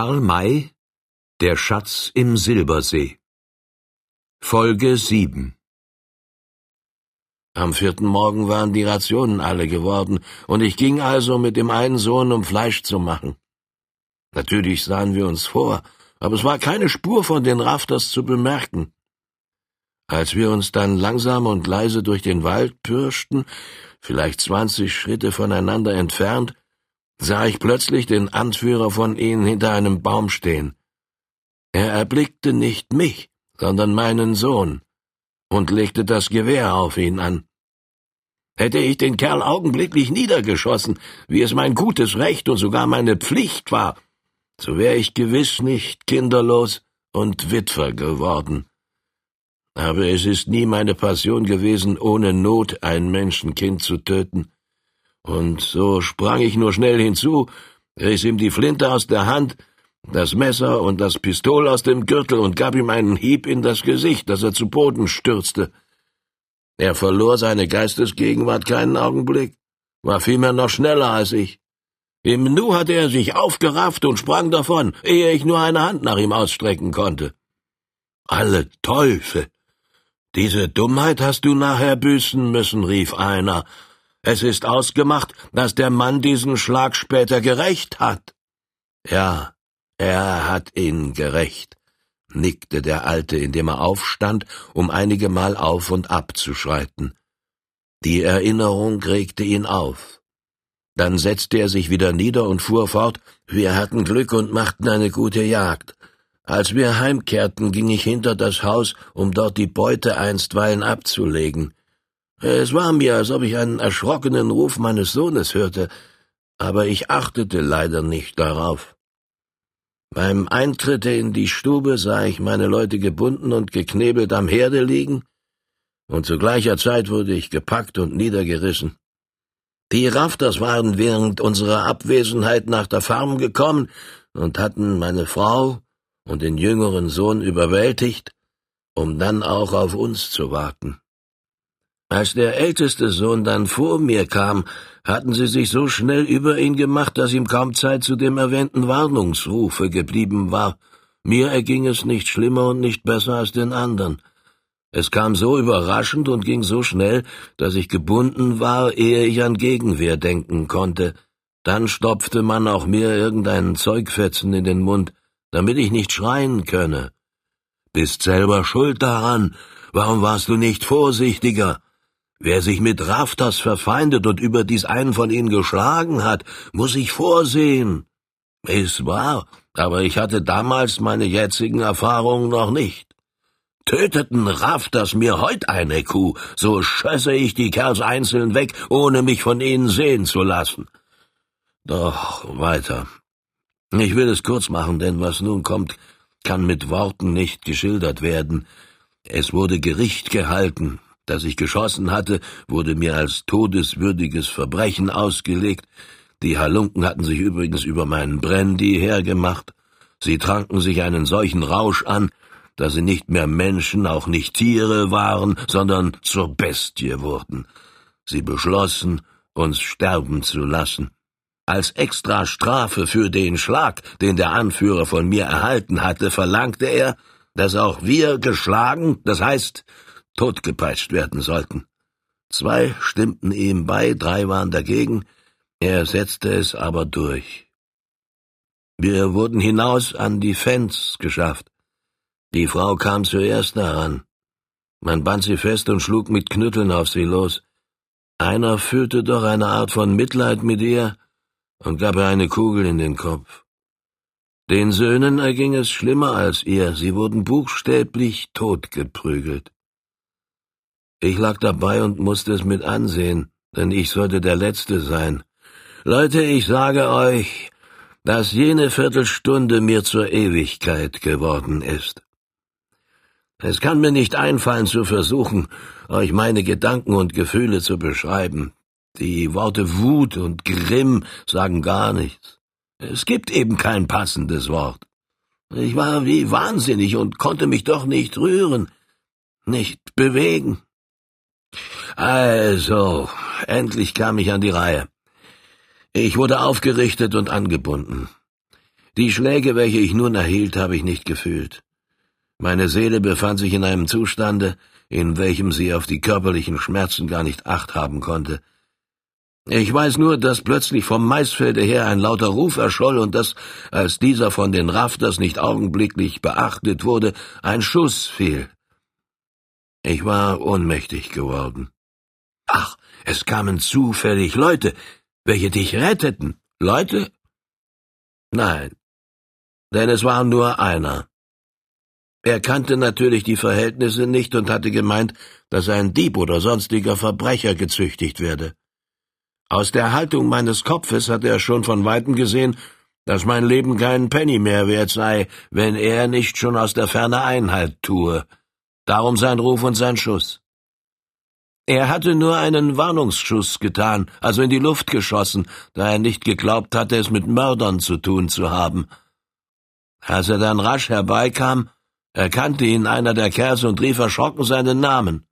Karl May Der Schatz im Silbersee Folge 7 Am vierten Morgen waren die Rationen alle geworden, und ich ging also mit dem einen Sohn, um Fleisch zu machen. Natürlich sahen wir uns vor, aber es war keine Spur von den Rafters zu bemerken. Als wir uns dann langsam und leise durch den Wald pirschten, vielleicht zwanzig Schritte voneinander entfernt, sah ich plötzlich den Anführer von ihnen hinter einem Baum stehen. Er erblickte nicht mich, sondern meinen Sohn und legte das Gewehr auf ihn an. Hätte ich den Kerl augenblicklich niedergeschossen, wie es mein gutes Recht und sogar meine Pflicht war, so wäre ich gewiss nicht kinderlos und Witwer geworden. Aber es ist nie meine Passion gewesen, ohne Not ein Menschenkind zu töten. Und so sprang ich nur schnell hinzu, riss ihm die Flinte aus der Hand, das Messer und das Pistol aus dem Gürtel und gab ihm einen Hieb in das Gesicht, dass er zu Boden stürzte. Er verlor seine Geistesgegenwart keinen Augenblick, war vielmehr noch schneller als ich. Im Nu hatte er sich aufgerafft und sprang davon, ehe ich nur eine Hand nach ihm ausstrecken konnte. Alle Teufel! Diese Dummheit hast du nachher büßen müssen, rief einer. Es ist ausgemacht, dass der Mann diesen Schlag später gerecht hat. Ja, er hat ihn gerecht, nickte der Alte, indem er aufstand, um einigemal auf und ab zu schreiten. Die Erinnerung regte ihn auf. Dann setzte er sich wieder nieder und fuhr fort, wir hatten Glück und machten eine gute Jagd. Als wir heimkehrten, ging ich hinter das Haus, um dort die Beute einstweilen abzulegen. Es war mir, als ob ich einen erschrockenen Ruf meines Sohnes hörte, aber ich achtete leider nicht darauf. Beim Eintritt in die Stube sah ich meine Leute gebunden und geknebelt am Herde liegen, und zu gleicher Zeit wurde ich gepackt und niedergerissen. Die Rafters waren während unserer Abwesenheit nach der Farm gekommen und hatten meine Frau und den jüngeren Sohn überwältigt, um dann auch auf uns zu warten. Als der älteste Sohn dann vor mir kam, hatten sie sich so schnell über ihn gemacht, dass ihm kaum Zeit zu dem erwähnten Warnungsrufe geblieben war. Mir erging es nicht schlimmer und nicht besser als den anderen. Es kam so überraschend und ging so schnell, dass ich gebunden war, ehe ich an Gegenwehr denken konnte. Dann stopfte man auch mir irgendeinen Zeugfetzen in den Mund, damit ich nicht schreien könne. Bist selber schuld daran. Warum warst du nicht vorsichtiger? Wer sich mit Raftas verfeindet und überdies einen von ihnen geschlagen hat, muss sich vorsehen. Ist wahr, aber ich hatte damals meine jetzigen Erfahrungen noch nicht. Töteten Raftas mir heut eine Kuh, so schösse ich die Kerls einzeln weg, ohne mich von ihnen sehen zu lassen. Doch weiter. Ich will es kurz machen, denn was nun kommt, kann mit Worten nicht geschildert werden. Es wurde Gericht gehalten. Das ich geschossen hatte, wurde mir als todeswürdiges Verbrechen ausgelegt. Die Halunken hatten sich übrigens über meinen Brandy hergemacht. Sie tranken sich einen solchen Rausch an, dass sie nicht mehr Menschen, auch nicht Tiere waren, sondern zur Bestie wurden. Sie beschlossen, uns sterben zu lassen. Als extra Strafe für den Schlag, den der Anführer von mir erhalten hatte, verlangte er, dass auch wir geschlagen, das heißt totgepeitscht werden sollten. Zwei stimmten ihm bei, drei waren dagegen, er setzte es aber durch. Wir wurden hinaus an die Fens geschafft. Die Frau kam zuerst heran. Man band sie fest und schlug mit Knütteln auf sie los. Einer fühlte doch eine Art von Mitleid mit ihr, und gab ihr eine Kugel in den Kopf. Den Söhnen erging es schlimmer als ihr, sie wurden buchstäblich totgeprügelt. Ich lag dabei und musste es mit ansehen, denn ich sollte der Letzte sein. Leute, ich sage euch, dass jene Viertelstunde mir zur Ewigkeit geworden ist. Es kann mir nicht einfallen zu versuchen, euch meine Gedanken und Gefühle zu beschreiben. Die Worte Wut und Grimm sagen gar nichts. Es gibt eben kein passendes Wort. Ich war wie wahnsinnig und konnte mich doch nicht rühren, nicht bewegen. Also, endlich kam ich an die Reihe. Ich wurde aufgerichtet und angebunden. Die Schläge, welche ich nun erhielt, habe ich nicht gefühlt. Meine Seele befand sich in einem Zustande, in welchem sie auf die körperlichen Schmerzen gar nicht acht haben konnte. Ich weiß nur, dass plötzlich vom Maisfelde her ein lauter Ruf erscholl und dass, als dieser von den Rafters nicht augenblicklich beachtet wurde, ein Schuss fiel. Ich war ohnmächtig geworden. Ach, es kamen zufällig Leute, welche dich retteten. Leute? Nein, denn es war nur einer. Er kannte natürlich die Verhältnisse nicht und hatte gemeint, dass ein Dieb oder sonstiger Verbrecher gezüchtigt werde. Aus der Haltung meines Kopfes hatte er schon von weitem gesehen, dass mein Leben keinen Penny mehr wert sei, wenn er nicht schon aus der Ferne Einhalt tue. Darum sein Ruf und sein Schuss. Er hatte nur einen Warnungsschuss getan, also in die Luft geschossen, da er nicht geglaubt hatte, es mit Mördern zu tun zu haben. Als er dann rasch herbeikam, erkannte ihn einer der Kerls und rief erschrocken seinen Namen.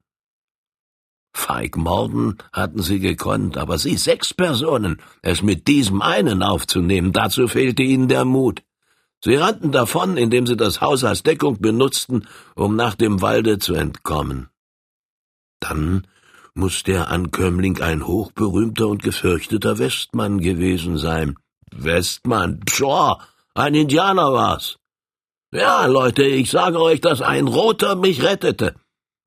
Feig morden hatten sie gekonnt, aber sie, sechs Personen, es mit diesem einen aufzunehmen, dazu fehlte ihnen der Mut. Sie rannten davon, indem sie das Haus als Deckung benutzten, um nach dem Walde zu entkommen. Dann muss der Ankömmling ein hochberühmter und gefürchteter Westmann gewesen sein. Westmann, pshaw, ein Indianer war's. Ja, Leute, ich sage euch, dass ein Roter mich rettete.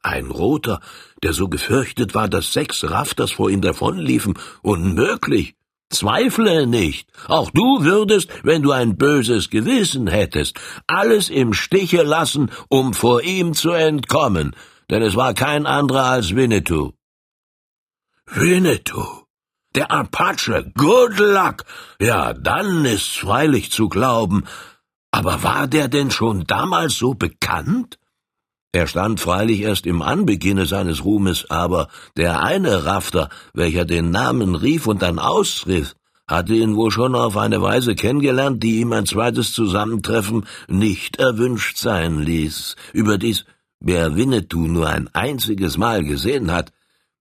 Ein Roter, der so gefürchtet war, dass sechs Rafters vor ihm davonliefen. Unmöglich. Zweifle nicht. Auch du würdest, wenn du ein böses Gewissen hättest, alles im Stiche lassen, um vor ihm zu entkommen, denn es war kein anderer als Winnetou. Winnetou? Der Apache? Good luck! Ja, dann ist's freilich zu glauben. Aber war der denn schon damals so bekannt? Er stand freilich erst im Anbeginne seines Ruhmes, aber der eine Rafter, welcher den Namen rief und dann ausriff, hatte ihn wohl schon auf eine Weise kennengelernt, die ihm ein zweites Zusammentreffen nicht erwünscht sein ließ. Überdies, wer Winnetou nur ein einziges Mal gesehen hat,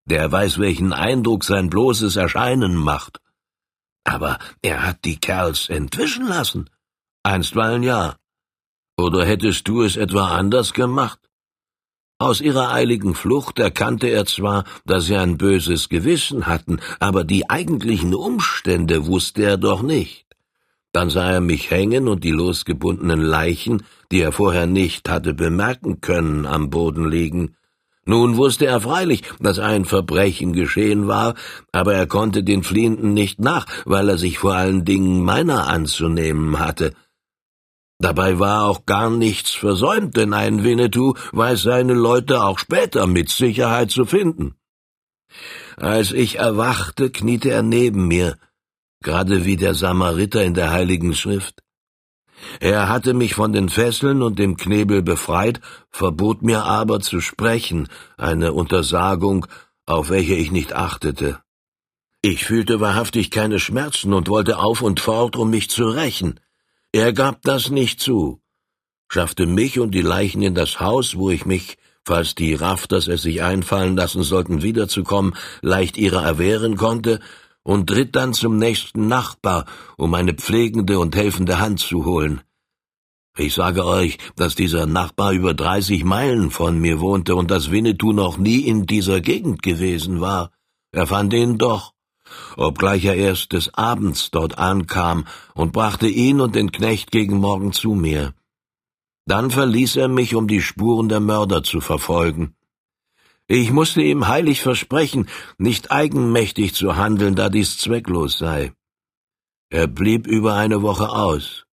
der weiß, welchen Eindruck sein bloßes Erscheinen macht. Aber er hat die Kerls entwischen lassen. Einstweilen ja. Oder hättest du es etwa anders gemacht? Aus ihrer eiligen Flucht erkannte er zwar, dass sie ein böses Gewissen hatten, aber die eigentlichen Umstände wusste er doch nicht. Dann sah er mich hängen und die losgebundenen Leichen, die er vorher nicht hatte bemerken können, am Boden liegen. Nun wusste er freilich, dass ein Verbrechen geschehen war, aber er konnte den Fliehenden nicht nach, weil er sich vor allen Dingen meiner anzunehmen hatte. Dabei war auch gar nichts versäumt, denn ein Winnetou weiß seine Leute auch später mit Sicherheit zu finden. Als ich erwachte, kniete er neben mir, gerade wie der Samariter in der Heiligen Schrift. Er hatte mich von den Fesseln und dem Knebel befreit, verbot mir aber zu sprechen, eine Untersagung, auf welche ich nicht achtete. Ich fühlte wahrhaftig keine Schmerzen und wollte auf und fort, um mich zu rächen. Er gab das nicht zu, schaffte mich und die Leichen in das Haus, wo ich mich, falls die Rafters es sich einfallen lassen sollten, wiederzukommen, leicht ihrer erwehren konnte, und ritt dann zum nächsten Nachbar, um eine pflegende und helfende Hand zu holen. Ich sage euch, dass dieser Nachbar über dreißig Meilen von mir wohnte und dass Winnetou noch nie in dieser Gegend gewesen war. Er fand ihn doch obgleich er erst des Abends dort ankam und brachte ihn und den Knecht gegen Morgen zu mir. Dann verließ er mich, um die Spuren der Mörder zu verfolgen. Ich musste ihm heilig versprechen, nicht eigenmächtig zu handeln, da dies zwecklos sei. Er blieb über eine Woche aus.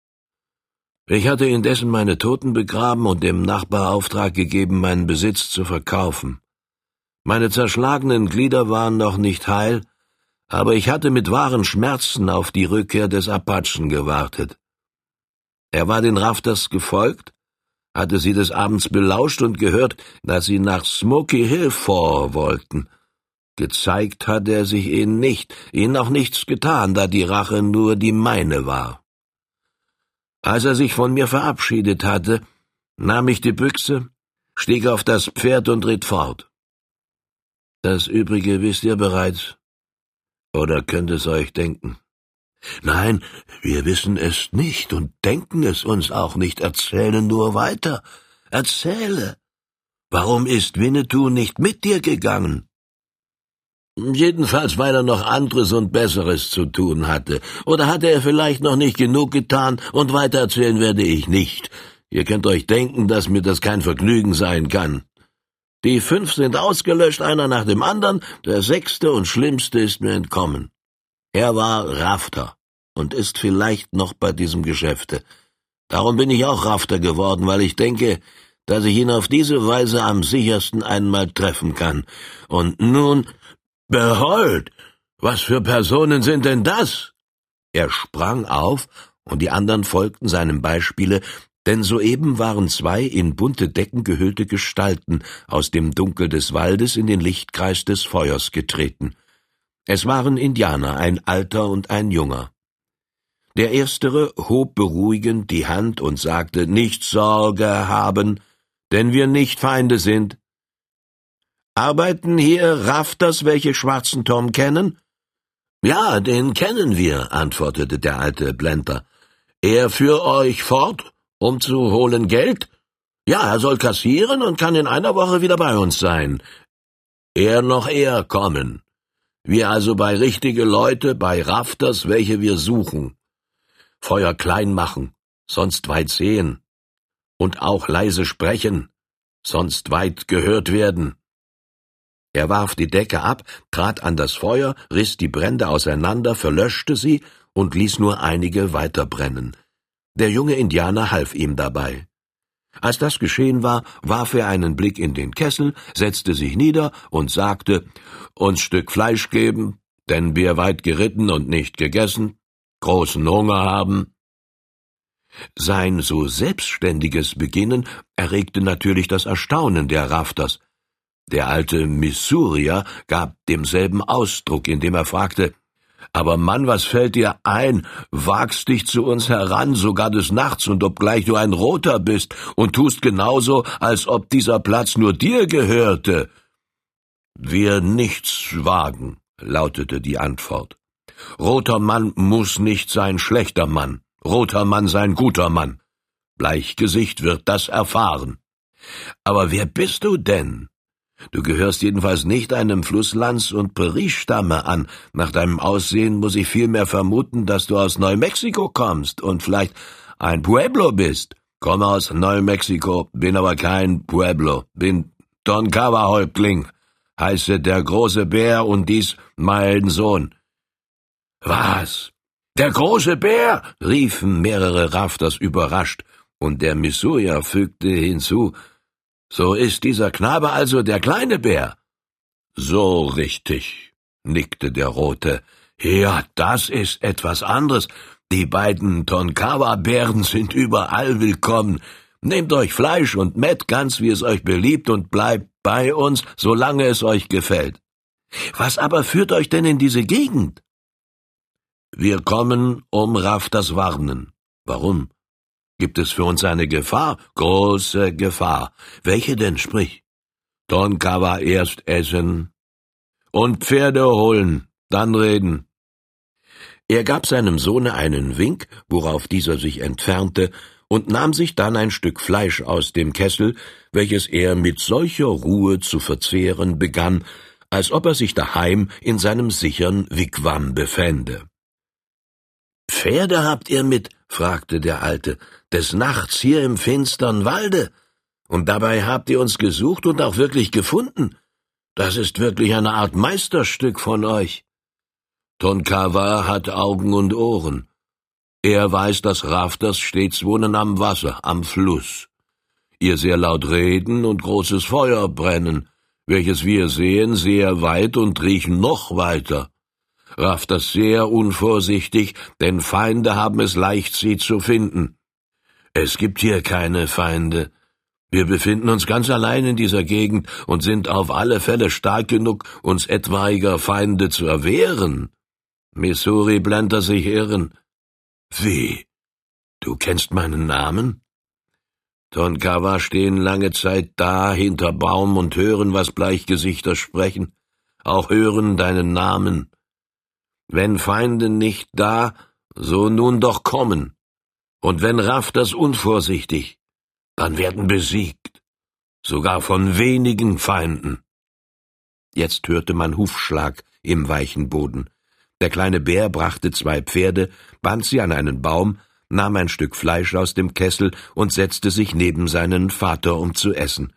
Ich hatte indessen meine Toten begraben und dem Nachbar Auftrag gegeben, meinen Besitz zu verkaufen. Meine zerschlagenen Glieder waren noch nicht heil, aber ich hatte mit wahren Schmerzen auf die Rückkehr des Apachen gewartet. Er war den Rafters gefolgt, hatte sie des Abends belauscht und gehört, dass sie nach Smoky Hill vor wollten. Gezeigt hatte er sich ihnen nicht, ihnen auch nichts getan, da die Rache nur die meine war. Als er sich von mir verabschiedet hatte, nahm ich die Büchse, stieg auf das Pferd und ritt fort. Das Übrige wisst ihr bereits. Oder könnt es euch denken? Nein, wir wissen es nicht und denken es uns auch nicht. Erzähle nur weiter. Erzähle. Warum ist Winnetou nicht mit dir gegangen? Jedenfalls, weil er noch anderes und Besseres zu tun hatte. Oder hatte er vielleicht noch nicht genug getan, und weitererzählen werde ich nicht. Ihr könnt euch denken, dass mir das kein Vergnügen sein kann. Die fünf sind ausgelöscht, einer nach dem anderen, der sechste und schlimmste ist mir entkommen. Er war Rafter und ist vielleicht noch bei diesem Geschäfte. Darum bin ich auch Rafter geworden, weil ich denke, dass ich ihn auf diese Weise am sichersten einmal treffen kann. Und nun Behold! Was für Personen sind denn das? Er sprang auf, und die anderen folgten seinem Beispiele, denn soeben waren zwei in bunte Decken gehüllte Gestalten aus dem Dunkel des Waldes in den Lichtkreis des Feuers getreten. Es waren Indianer, ein alter und ein junger. Der erstere hob beruhigend die Hand und sagte Nicht Sorge haben, denn wir nicht Feinde sind. Arbeiten hier Rafters, welche schwarzen Tom kennen? Ja, den kennen wir, antwortete der alte Blender. Er führt euch fort, um zu holen Geld? Ja, er soll kassieren und kann in einer Woche wieder bei uns sein. Er noch eher kommen. Wir also bei richtige Leute, bei Rafters, welche wir suchen. Feuer klein machen, sonst weit sehen. Und auch leise sprechen, sonst weit gehört werden. Er warf die Decke ab, trat an das Feuer, riss die Brände auseinander, verlöschte sie und ließ nur einige weiterbrennen. Der junge Indianer half ihm dabei. Als das geschehen war, warf er einen Blick in den Kessel, setzte sich nieder und sagte, uns Stück Fleisch geben, denn wir weit geritten und nicht gegessen, großen Hunger haben. Sein so selbstständiges Beginnen erregte natürlich das Erstaunen der Rafters. Der alte Missourier gab demselben Ausdruck, indem er fragte, aber Mann, was fällt dir ein? Wagst dich zu uns heran, sogar des Nachts, und obgleich du ein Roter bist, und tust genauso, als ob dieser Platz nur dir gehörte. Wir nichts wagen, lautete die Antwort. Roter Mann muss nicht sein schlechter Mann, roter Mann sein guter Mann. Bleichgesicht wird das erfahren. Aber wer bist du denn? Du gehörst jedenfalls nicht einem Flusslands- und Prairie-Stamme an. Nach deinem Aussehen muss ich vielmehr vermuten, dass du aus Neumexiko kommst und vielleicht ein Pueblo bist. Komme aus Neumexiko, bin aber kein Pueblo, bin Don Cava-Häuptling, heiße der große Bär und dies mein Sohn. Was? Der große Bär? riefen mehrere Rafters überrascht, und der Missourier fügte hinzu, so ist dieser Knabe also der kleine Bär? So richtig, nickte der Rote. Ja, das ist etwas anderes. Die beiden Tonkawa-Bären sind überall willkommen. Nehmt euch Fleisch und Mett ganz, wie es euch beliebt, und bleibt bei uns, solange es euch gefällt. Was aber führt euch denn in diese Gegend? Wir kommen, um Rafters warnen. Warum? Gibt es für uns eine Gefahr? Große Gefahr. Welche denn, sprich? Tonkawa erst essen und Pferde holen, dann reden. Er gab seinem Sohne einen Wink, worauf dieser sich entfernte, und nahm sich dann ein Stück Fleisch aus dem Kessel, welches er mit solcher Ruhe zu verzehren begann, als ob er sich daheim in seinem sichern Wigwam befände. Pferde habt ihr mit? fragte der Alte, des Nachts hier im finstern Walde. Und dabei habt ihr uns gesucht und auch wirklich gefunden. Das ist wirklich eine Art Meisterstück von euch. Tonkawa hat Augen und Ohren. Er weiß, dass Rafters stets wohnen am Wasser, am Fluss. Ihr sehr laut reden und großes Feuer brennen, welches wir sehen sehr weit und riechen noch weiter rafft das sehr unvorsichtig, denn Feinde haben es leicht, sie zu finden. Es gibt hier keine Feinde. Wir befinden uns ganz allein in dieser Gegend und sind auf alle Fälle stark genug, uns etwaiger Feinde zu erwehren. Missouri blender sich irren. Wie? Du kennst meinen Namen? Tonkawa stehen lange Zeit da hinter Baum und hören, was Bleichgesichter sprechen, auch hören deinen Namen. Wenn Feinde nicht da, So nun doch kommen. Und wenn Raff das unvorsichtig, dann werden besiegt, sogar von wenigen Feinden. Jetzt hörte man Hufschlag im weichen Boden. Der kleine Bär brachte zwei Pferde, band sie an einen Baum, nahm ein Stück Fleisch aus dem Kessel und setzte sich neben seinen Vater, um zu essen.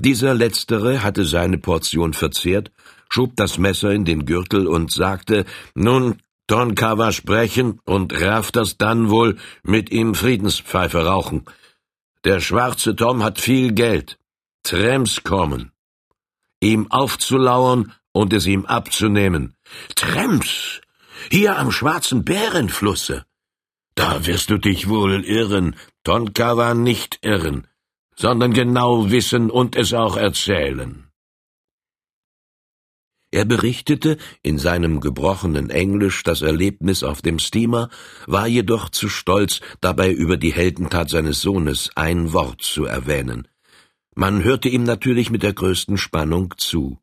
Dieser letztere hatte seine Portion verzehrt, schob das Messer in den Gürtel und sagte, nun, Tonkawa sprechen und Raff das dann wohl mit ihm Friedenspfeife rauchen. Der schwarze Tom hat viel Geld. Trems kommen. Ihm aufzulauern und es ihm abzunehmen. Trems! Hier am schwarzen Bärenflusse. Da wirst du dich wohl irren, Tonkawa nicht irren sondern genau wissen und es auch erzählen. Er berichtete in seinem gebrochenen Englisch das Erlebnis auf dem Steamer, war jedoch zu stolz, dabei über die Heldentat seines Sohnes ein Wort zu erwähnen. Man hörte ihm natürlich mit der größten Spannung zu.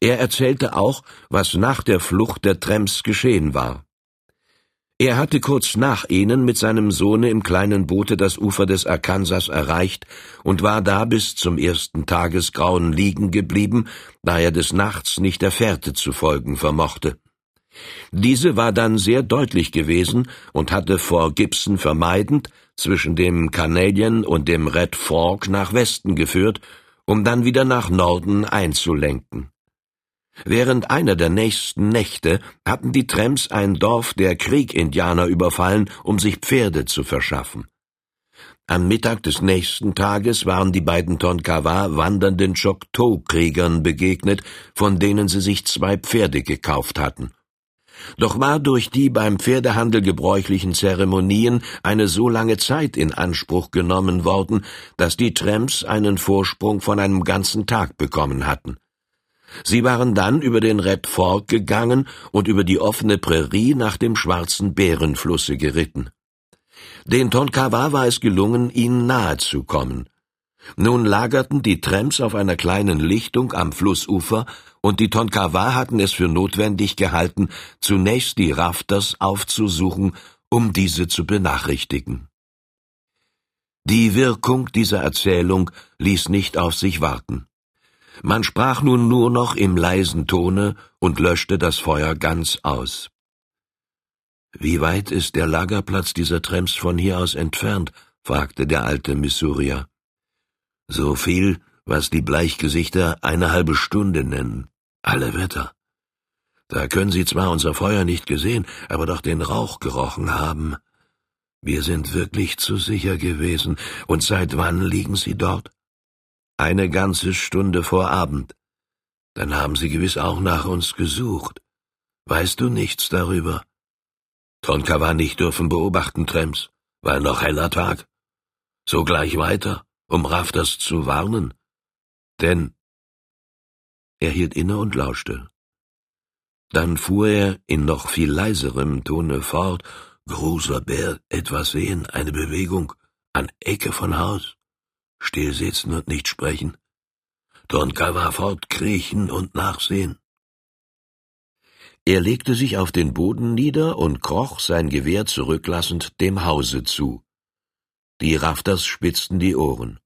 Er erzählte auch, was nach der Flucht der Tramps geschehen war. Er hatte kurz nach ihnen mit seinem Sohne im kleinen Boote das Ufer des Arkansas erreicht und war da bis zum ersten Tagesgrauen liegen geblieben, da er des Nachts nicht der Fährte zu folgen vermochte. Diese war dann sehr deutlich gewesen und hatte vor Gibson vermeidend zwischen dem Canadian und dem Red Fork nach Westen geführt, um dann wieder nach Norden einzulenken. Während einer der nächsten Nächte hatten die Tramps ein Dorf der Kriegindianer überfallen, um sich Pferde zu verschaffen. Am Mittag des nächsten Tages waren die beiden Tonkawa wandernden Choctaw-Kriegern begegnet, von denen sie sich zwei Pferde gekauft hatten. Doch war durch die beim Pferdehandel gebräuchlichen Zeremonien eine so lange Zeit in Anspruch genommen worden, dass die Tramps einen Vorsprung von einem ganzen Tag bekommen hatten. Sie waren dann über den Red Fork gegangen und über die offene Prärie nach dem schwarzen Bärenflusse geritten. Den Tonkawa war es gelungen, ihnen nahe zu kommen. Nun lagerten die Tramps auf einer kleinen Lichtung am Flussufer, und die Tonkawa hatten es für notwendig gehalten, zunächst die Rafters aufzusuchen, um diese zu benachrichtigen. Die Wirkung dieser Erzählung ließ nicht auf sich warten. Man sprach nun nur noch im leisen Tone und löschte das Feuer ganz aus. Wie weit ist der Lagerplatz dieser Tramps von hier aus entfernt? fragte der alte Missourier. So viel, was die Bleichgesichter eine halbe Stunde nennen. Alle Wetter. Da können Sie zwar unser Feuer nicht gesehen, aber doch den Rauch gerochen haben. Wir sind wirklich zu sicher gewesen. Und seit wann liegen Sie dort? Eine ganze Stunde vor Abend. Dann haben Sie gewiss auch nach uns gesucht. Weißt du nichts darüber? Tonka war nicht dürfen beobachten, Trems. War noch heller Tag. So gleich weiter, um Rafters zu warnen. Denn er hielt inne und lauschte. Dann fuhr er in noch viel leiserem Tone fort, großer Bär, etwas sehen, eine Bewegung, an Ecke von Haus still sitzen und nicht sprechen. Tonka war fortkriechen und nachsehen. Er legte sich auf den Boden nieder und kroch, sein Gewehr zurücklassend, dem Hause zu. Die Rafters spitzten die Ohren.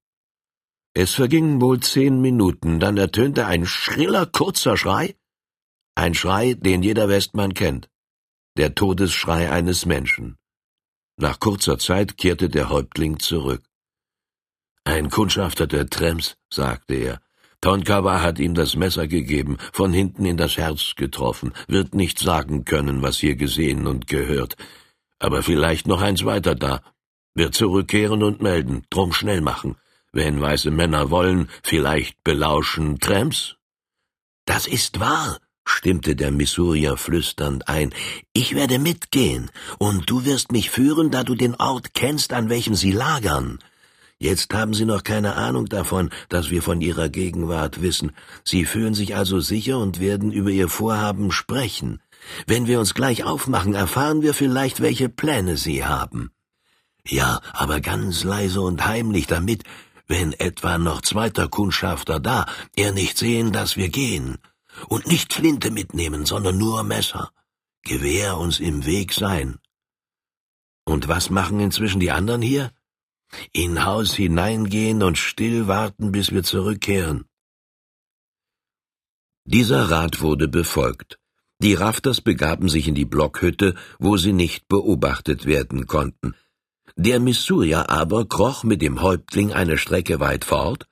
Es vergingen wohl zehn Minuten, dann ertönte ein schriller, kurzer Schrei, ein Schrei, den jeder Westmann kennt, der Todesschrei eines Menschen. Nach kurzer Zeit kehrte der Häuptling zurück. Ein Kundschafter der Trems, sagte er. Tonkawa hat ihm das Messer gegeben, von hinten in das Herz getroffen, wird nicht sagen können, was hier gesehen und gehört. Aber vielleicht noch eins weiter da. Wird zurückkehren und melden, drum schnell machen. Wenn weiße Männer wollen, vielleicht belauschen Tramps? Das ist wahr, stimmte der Missourier flüsternd ein. Ich werde mitgehen, und du wirst mich führen, da du den Ort kennst, an welchem sie lagern. Jetzt haben Sie noch keine Ahnung davon, dass wir von Ihrer Gegenwart wissen. Sie fühlen sich also sicher und werden über Ihr Vorhaben sprechen. Wenn wir uns gleich aufmachen, erfahren wir vielleicht, welche Pläne Sie haben. Ja, aber ganz leise und heimlich, damit, wenn etwa noch zweiter Kundschafter da, er nicht sehen, dass wir gehen. Und nicht Flinte mitnehmen, sondern nur Messer. Gewehr uns im Weg sein. Und was machen inzwischen die anderen hier? In Haus hineingehen und still warten, bis wir zurückkehren. Dieser Rat wurde befolgt. Die Rafters begaben sich in die Blockhütte, wo sie nicht beobachtet werden konnten. Der Missourier aber kroch mit dem Häuptling eine Strecke weit fort,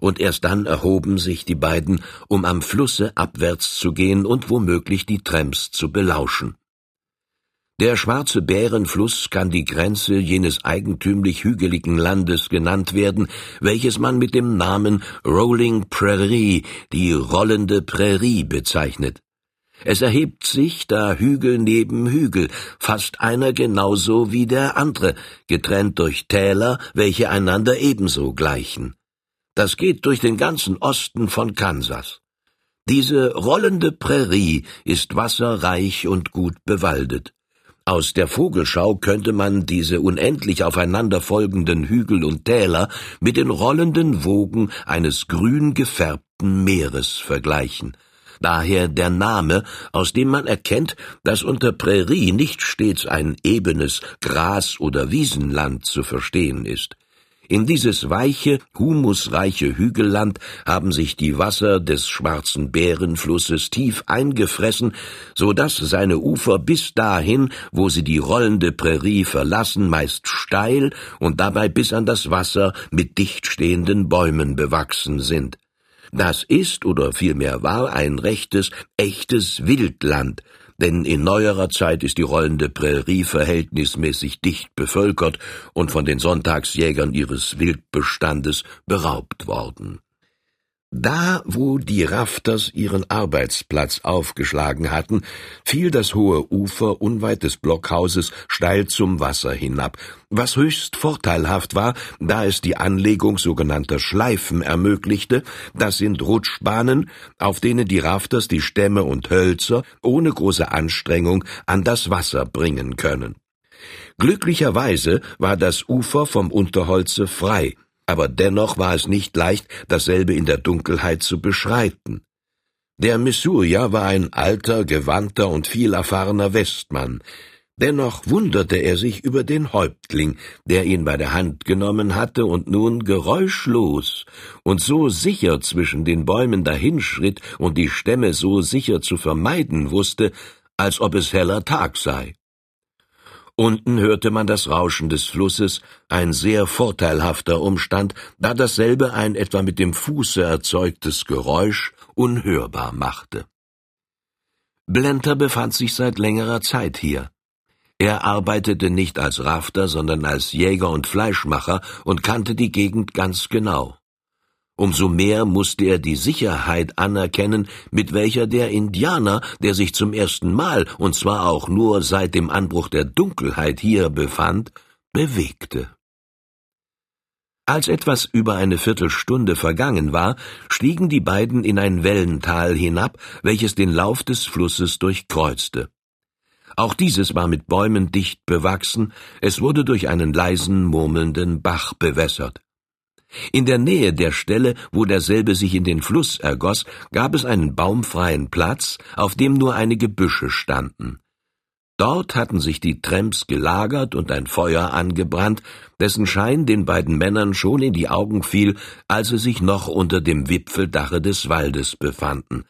und erst dann erhoben sich die beiden, um am Flusse abwärts zu gehen und womöglich die Tramps zu belauschen. Der Schwarze Bärenfluss kann die Grenze jenes eigentümlich hügeligen Landes genannt werden, welches man mit dem Namen Rolling Prairie, die rollende Prärie bezeichnet. Es erhebt sich da Hügel neben Hügel, fast einer genauso wie der andere, getrennt durch Täler, welche einander ebenso gleichen. Das geht durch den ganzen Osten von Kansas. Diese rollende Prärie ist wasserreich und gut bewaldet. Aus der Vogelschau könnte man diese unendlich aufeinander folgenden Hügel und Täler mit den rollenden Wogen eines grün gefärbten Meeres vergleichen. Daher der Name, aus dem man erkennt, dass unter Prärie nicht stets ein ebenes Gras- oder Wiesenland zu verstehen ist. In dieses weiche, humusreiche Hügelland haben sich die Wasser des schwarzen Bärenflusses tief eingefressen, so dass seine Ufer bis dahin, wo sie die rollende Prärie verlassen, meist steil und dabei bis an das Wasser mit dicht stehenden Bäumen bewachsen sind. Das ist oder vielmehr war ein rechtes, echtes Wildland, denn in neuerer Zeit ist die rollende Prärie verhältnismäßig dicht bevölkert und von den Sonntagsjägern ihres Wildbestandes beraubt worden. Da, wo die Rafters ihren Arbeitsplatz aufgeschlagen hatten, fiel das hohe Ufer unweit des Blockhauses steil zum Wasser hinab, was höchst vorteilhaft war, da es die Anlegung sogenannter Schleifen ermöglichte, das sind Rutschbahnen, auf denen die Rafters die Stämme und Hölzer ohne große Anstrengung an das Wasser bringen können. Glücklicherweise war das Ufer vom Unterholze frei, aber dennoch war es nicht leicht, dasselbe in der Dunkelheit zu beschreiten. Der Missourier war ein alter, gewandter und viel erfahrener Westmann. Dennoch wunderte er sich über den Häuptling, der ihn bei der Hand genommen hatte und nun geräuschlos und so sicher zwischen den Bäumen dahinschritt und die Stämme so sicher zu vermeiden wusste, als ob es heller Tag sei. Unten hörte man das Rauschen des Flusses, ein sehr vorteilhafter Umstand, da dasselbe ein etwa mit dem Fuße erzeugtes Geräusch unhörbar machte. Blenter befand sich seit längerer Zeit hier. Er arbeitete nicht als Rafter, sondern als Jäger und Fleischmacher und kannte die Gegend ganz genau. Umso mehr musste er die Sicherheit anerkennen, mit welcher der Indianer, der sich zum ersten Mal, und zwar auch nur seit dem Anbruch der Dunkelheit hier befand, bewegte. Als etwas über eine Viertelstunde vergangen war, stiegen die beiden in ein Wellental hinab, welches den Lauf des Flusses durchkreuzte. Auch dieses war mit Bäumen dicht bewachsen, es wurde durch einen leisen, murmelnden Bach bewässert. In der Nähe der Stelle, wo derselbe sich in den Fluss ergoss, gab es einen baumfreien Platz, auf dem nur einige Büsche standen. Dort hatten sich die Tramps gelagert und ein Feuer angebrannt, dessen Schein den beiden Männern schon in die Augen fiel, als sie sich noch unter dem Wipfeldache des Waldes befanden.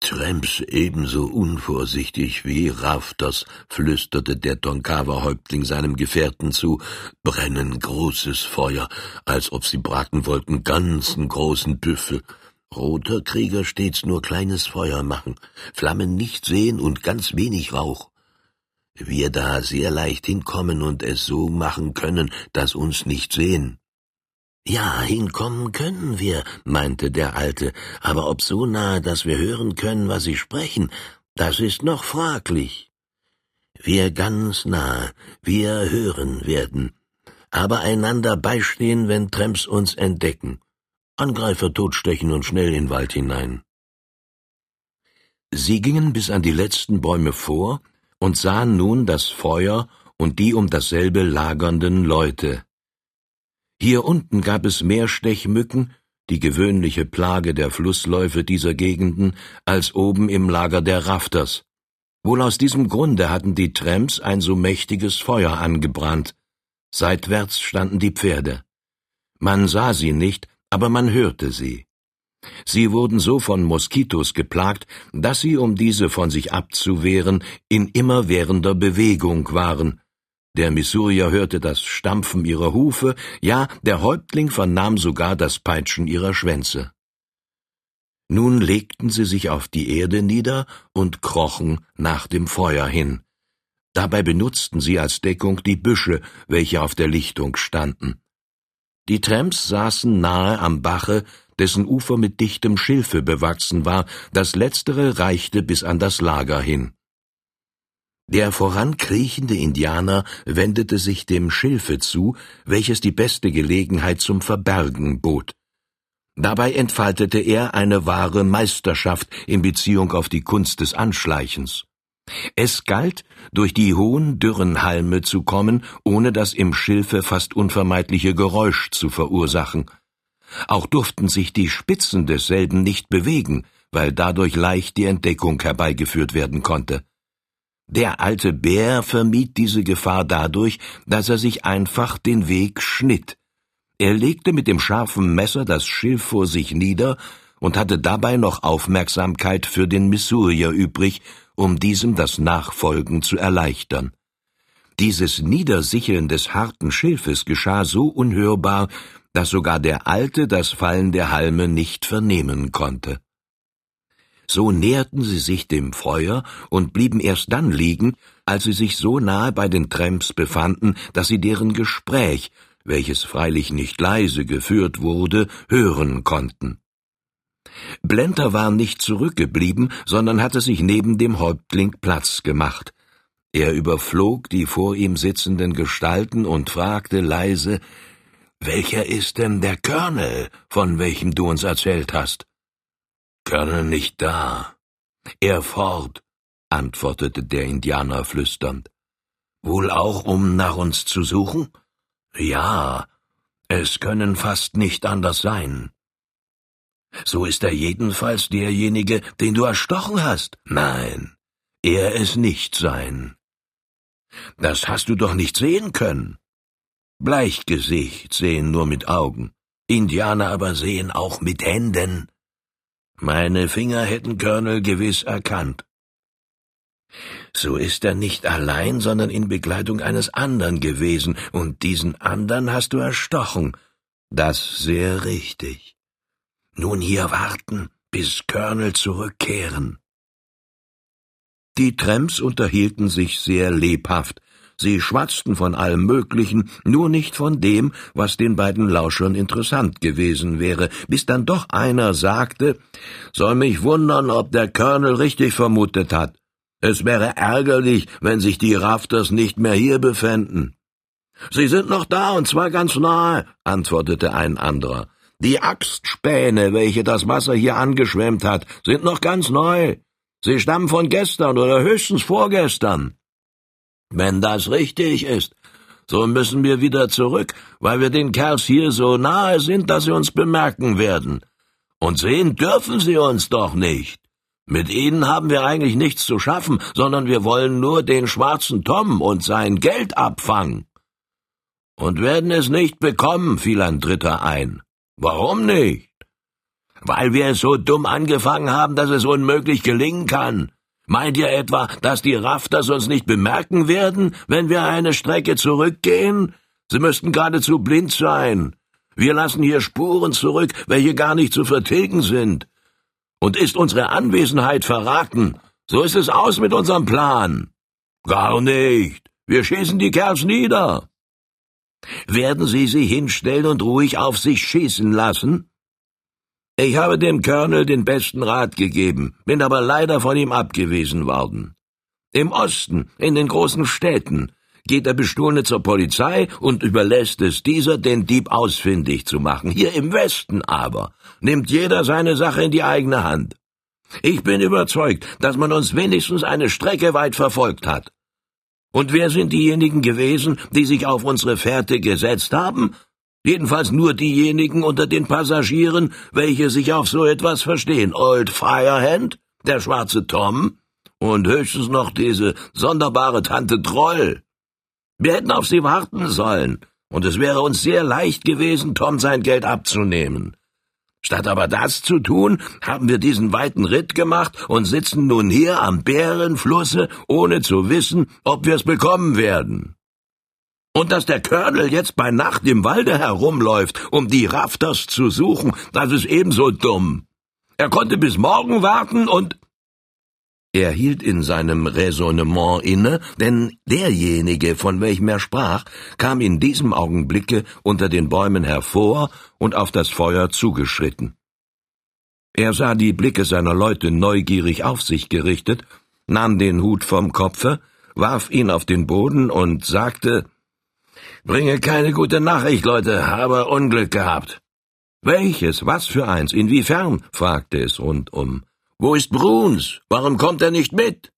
Tramps ebenso unvorsichtig wie Rafters, flüsterte der Tonkawa-Häuptling seinem Gefährten zu, brennen großes Feuer, als ob sie braten wollten ganzen großen Büffel. Roter Krieger stets nur kleines Feuer machen, Flammen nicht sehen und ganz wenig Rauch. Wir da sehr leicht hinkommen und es so machen können, dass uns nicht sehen. Ja, hinkommen können wir, meinte der Alte, aber ob so nahe, dass wir hören können, was sie sprechen, das ist noch fraglich. Wir ganz nahe, wir hören werden, aber einander beistehen, wenn Tramps uns entdecken. Angreifer totstechen und schnell in Wald hinein. Sie gingen bis an die letzten Bäume vor und sahen nun das Feuer und die um dasselbe lagernden Leute. Hier unten gab es mehr Stechmücken, die gewöhnliche Plage der Flussläufe dieser Gegenden, als oben im Lager der Rafters. Wohl aus diesem Grunde hatten die Tramps ein so mächtiges Feuer angebrannt. Seitwärts standen die Pferde. Man sah sie nicht, aber man hörte sie. Sie wurden so von Moskitos geplagt, dass sie, um diese von sich abzuwehren, in immerwährender Bewegung waren. Der Missourier hörte das Stampfen ihrer Hufe, ja, der Häuptling vernahm sogar das Peitschen ihrer Schwänze. Nun legten sie sich auf die Erde nieder und krochen nach dem Feuer hin. Dabei benutzten sie als Deckung die Büsche, welche auf der Lichtung standen. Die Tramps saßen nahe am Bache, dessen Ufer mit dichtem Schilfe bewachsen war, das letztere reichte bis an das Lager hin. Der vorankriechende Indianer wendete sich dem Schilfe zu, welches die beste Gelegenheit zum Verbergen bot. Dabei entfaltete er eine wahre Meisterschaft in Beziehung auf die Kunst des Anschleichens. Es galt, durch die hohen, dürren Halme zu kommen, ohne das im Schilfe fast unvermeidliche Geräusch zu verursachen. Auch durften sich die Spitzen desselben nicht bewegen, weil dadurch leicht die Entdeckung herbeigeführt werden konnte. Der alte Bär vermied diese Gefahr dadurch, dass er sich einfach den Weg schnitt, er legte mit dem scharfen Messer das Schilf vor sich nieder und hatte dabei noch Aufmerksamkeit für den Missourier übrig, um diesem das Nachfolgen zu erleichtern. Dieses Niedersicheln des harten Schilfes geschah so unhörbar, dass sogar der Alte das Fallen der Halme nicht vernehmen konnte. So näherten sie sich dem Feuer und blieben erst dann liegen, als sie sich so nahe bei den Tramps befanden, dass sie deren Gespräch welches freilich nicht leise geführt wurde, hören konnten. Blenter war nicht zurückgeblieben, sondern hatte sich neben dem Häuptling Platz gemacht. Er überflog die vor ihm sitzenden Gestalten und fragte leise Welcher ist denn der Colonel, von welchem du uns erzählt hast? Colonel nicht da. Er fort, antwortete der Indianer flüsternd. Wohl auch, um nach uns zu suchen? Ja, es können fast nicht anders sein. So ist er jedenfalls derjenige, den du erstochen hast. Nein, er es nicht sein. Das hast du doch nicht sehen können. Bleichgesicht sehen nur mit Augen, Indianer aber sehen auch mit Händen. Meine Finger hätten Colonel gewiss erkannt. So ist er nicht allein, sondern in Begleitung eines andern gewesen, und diesen andern hast du erstochen. Das sehr richtig. Nun hier warten, bis Colonel zurückkehren. Die Tramps unterhielten sich sehr lebhaft. Sie schwatzten von allem Möglichen, nur nicht von dem, was den beiden Lauschern interessant gewesen wäre, bis dann doch einer sagte, soll mich wundern, ob der Colonel richtig vermutet hat. Es wäre ärgerlich, wenn sich die Rafters nicht mehr hier befänden. Sie sind noch da, und zwar ganz nahe, antwortete ein anderer. Die Axtspäne, welche das Wasser hier angeschwemmt hat, sind noch ganz neu. Sie stammen von gestern oder höchstens vorgestern. Wenn das richtig ist, so müssen wir wieder zurück, weil wir den Kerls hier so nahe sind, dass sie uns bemerken werden. Und sehen dürfen sie uns doch nicht. Mit ihnen haben wir eigentlich nichts zu schaffen, sondern wir wollen nur den schwarzen Tom und sein Geld abfangen. Und werden es nicht bekommen, fiel ein Dritter ein. Warum nicht? Weil wir es so dumm angefangen haben, dass es unmöglich gelingen kann. Meint ihr etwa, dass die Rafters uns nicht bemerken werden, wenn wir eine Strecke zurückgehen? Sie müssten geradezu blind sein. Wir lassen hier Spuren zurück, welche gar nicht zu vertilgen sind. Und ist unsere Anwesenheit verraten, so ist es aus mit unserem Plan. Gar nicht. Wir schießen die Kerls nieder. Werden Sie sie hinstellen und ruhig auf sich schießen lassen? Ich habe dem Colonel den besten Rat gegeben, bin aber leider von ihm abgewiesen worden. Im Osten, in den großen Städten, geht der Bestohlene zur Polizei und überlässt es dieser, den Dieb ausfindig zu machen. Hier im Westen aber nimmt jeder seine Sache in die eigene Hand. Ich bin überzeugt, dass man uns wenigstens eine Strecke weit verfolgt hat. Und wer sind diejenigen gewesen, die sich auf unsere Fährte gesetzt haben? Jedenfalls nur diejenigen unter den Passagieren, welche sich auf so etwas verstehen. Old Firehand, der schwarze Tom Und höchstens noch diese sonderbare Tante Troll. Wir hätten auf sie warten sollen, und es wäre uns sehr leicht gewesen, Tom sein Geld abzunehmen. Statt aber das zu tun, haben wir diesen weiten Ritt gemacht und sitzen nun hier am Bärenflusse, ohne zu wissen, ob wir es bekommen werden. Und dass der Colonel jetzt bei Nacht im Walde herumläuft, um die Rafters zu suchen, das ist ebenso dumm. Er konnte bis morgen warten und er hielt in seinem Räsonnement inne, denn derjenige, von welchem er sprach, kam in diesem Augenblicke unter den Bäumen hervor und auf das Feuer zugeschritten. Er sah die Blicke seiner Leute neugierig auf sich gerichtet, nahm den Hut vom Kopfe, warf ihn auf den Boden und sagte Bringe keine gute Nachricht, Leute, habe Unglück gehabt. Welches? Was für eins? Inwiefern? fragte es rundum. Wo ist Bruns? Warum kommt er nicht mit?